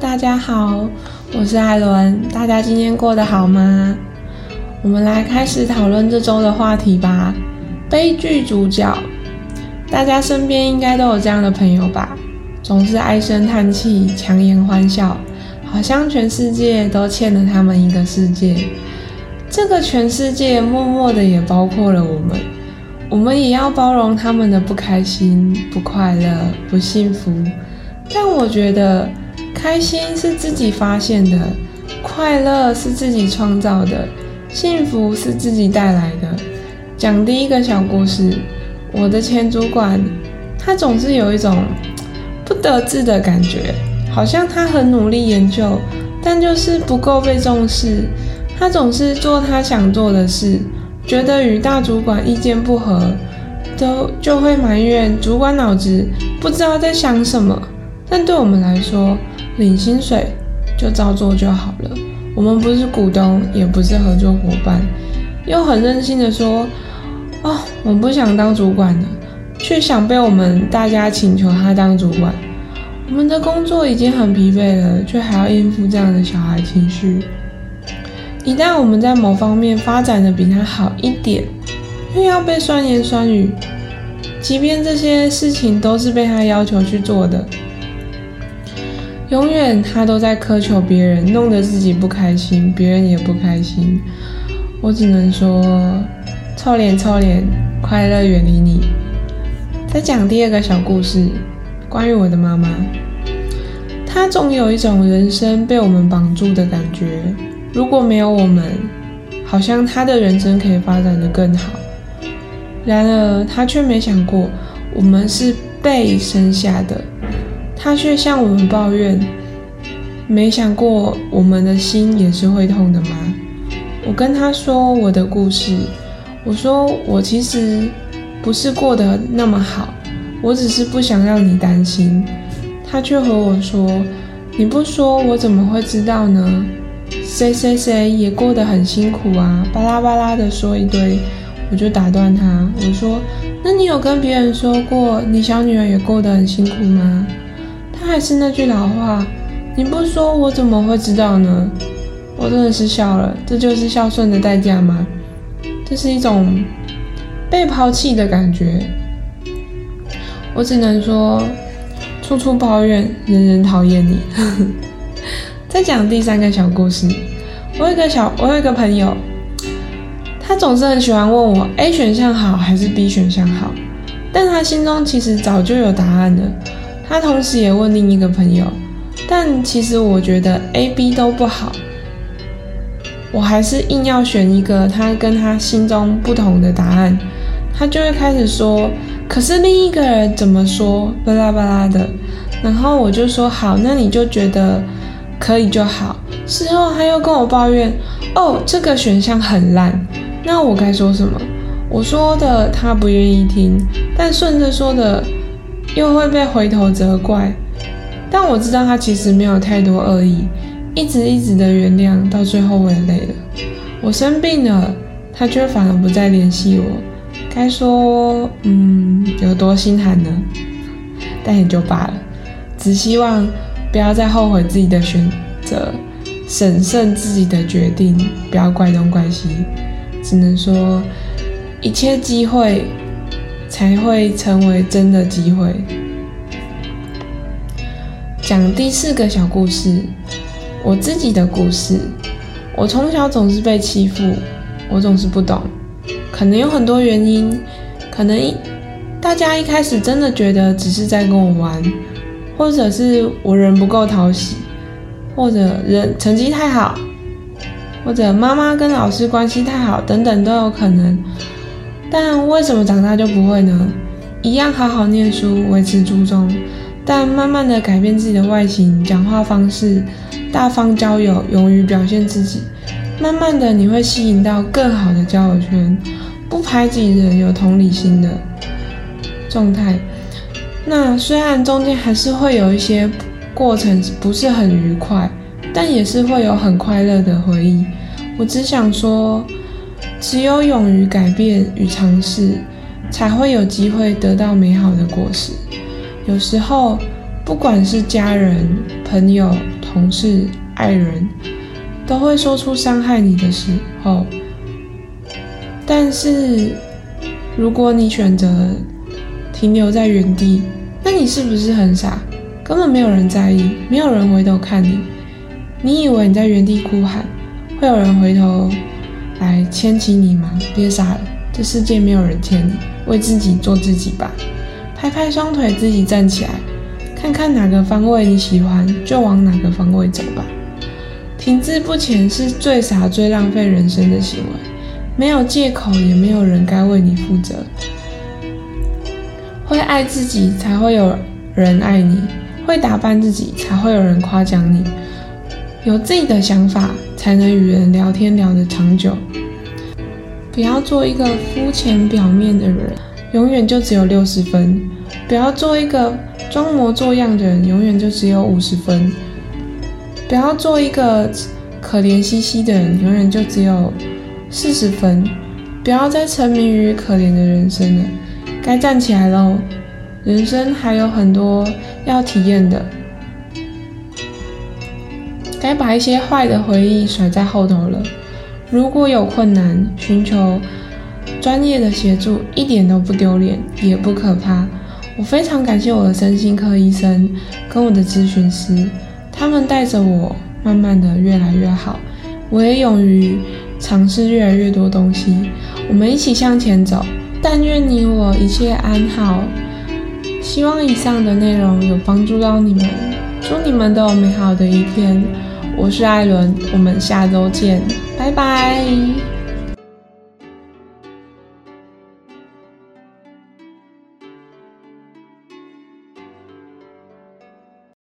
大家好，我是艾伦。大家今天过得好吗？我们来开始讨论这周的话题吧。悲剧主角，大家身边应该都有这样的朋友吧？总是唉声叹气，强颜欢笑，好像全世界都欠了他们一个世界。这个全世界默默的也包括了我们，我们也要包容他们的不开心、不快乐、不幸福。但我觉得，开心是自己发现的，快乐是自己创造的，幸福是自己带来的。讲第一个小故事，我的前主管，他总是有一种不得志的感觉，好像他很努力研究，但就是不够被重视。他总是做他想做的事，觉得与大主管意见不合，都就会埋怨主管脑子不知道在想什么。但对我们来说，领薪水就照做就好了。我们不是股东，也不是合作伙伴，又很任性的说：“哦，我不想当主管了。”却想被我们大家请求他当主管。我们的工作已经很疲惫了，却还要应付这样的小孩情绪。一旦我们在某方面发展的比他好一点，又要被酸言酸语。即便这些事情都是被他要求去做的。永远他都在苛求别人，弄得自己不开心，别人也不开心。我只能说，臭脸臭脸，快乐远离你。再讲第二个小故事，关于我的妈妈。她总有一种人生被我们绑住的感觉。如果没有我们，好像她的人生可以发展的更好。然而她却没想过，我们是被生下的。他却向我们抱怨，没想过我们的心也是会痛的吗？我跟他说我的故事，我说我其实不是过得那么好，我只是不想让你担心。他却和我说，你不说我怎么会知道呢？谁谁谁也过得很辛苦啊，巴拉巴拉的说一堆，我就打断他，我说，那你有跟别人说过你小女儿也过得很辛苦吗？他还是那句老话，你不说我怎么会知道呢？我真的是笑了，这就是孝顺的代价吗？这是一种被抛弃的感觉。我只能说，处处抱怨，人人讨厌你。再讲第三个小故事，我有个小，我有一个朋友，他总是很喜欢问我 A 选项好还是 B 选项好，但他心中其实早就有答案了。他同时也问另一个朋友，但其实我觉得 A、B 都不好，我还是硬要选一个他跟他心中不同的答案，他就会开始说，可是另一个人怎么说，巴拉巴拉的，然后我就说好，那你就觉得可以就好。事后他又跟我抱怨，哦，这个选项很烂，那我该说什么？我说的他不愿意听，但顺着说的。又会被回头责怪，但我知道他其实没有太多恶意，一直一直的原谅，到最后我也累了。我生病了，他却反而不再联系我，该说嗯有多心寒呢？但也就罢了，只希望不要再后悔自己的选择，审慎自己的决定，不要怪东怪西。只能说一切机会。才会成为真的机会。讲第四个小故事，我自己的故事。我从小总是被欺负，我总是不懂，可能有很多原因，可能一大家一开始真的觉得只是在跟我玩，或者是我人不够讨喜，或者人成绩太好，或者妈妈跟老师关系太好，等等都有可能。但为什么长大就不会呢？一样好好念书，维持初衷，但慢慢的改变自己的外形、讲话方式，大方交友，勇于表现自己。慢慢的，你会吸引到更好的交友圈，不排挤人，有同理心的状态。那虽然中间还是会有一些过程不是很愉快，但也是会有很快乐的回忆。我只想说。只有勇于改变与尝试，才会有机会得到美好的果实。有时候，不管是家人、朋友、同事、爱人，都会说出伤害你的时候。但是，如果你选择停留在原地，那你是不是很傻？根本没有人在意，没有人回头看你。你以为你在原地哭喊，会有人回头来牵起你吗？别傻了，这世界没有人牵你，为自己做自己吧。拍拍双腿，自己站起来，看看哪个方位你喜欢，就往哪个方位走吧。停滞不前是最傻、最浪费人生的行为。没有借口，也没有人该为你负责。会爱自己，才会有人爱你；会打扮自己，才会有人夸奖你。有自己的想法，才能与人聊天聊得长久。不要做一个肤浅表面的人，永远就只有六十分；不要做一个装模作样的人，永远就只有五十分；不要做一个可怜兮兮的人，永远就只有。四十分，不要再沉迷于可怜的人生了，该站起来喽！人生还有很多要体验的，该把一些坏的回忆甩在后头了。如果有困难，寻求专业的协助一点都不丢脸，也不可怕。我非常感谢我的身心科医生跟我的咨询师，他们带着我慢慢的越来越好。我也勇于。尝试越来越多东西，我们一起向前走。但愿你我一切安好。希望以上的内容有帮助到你们，祝你们都有美好的一天。我是艾伦，我们下周见，拜拜。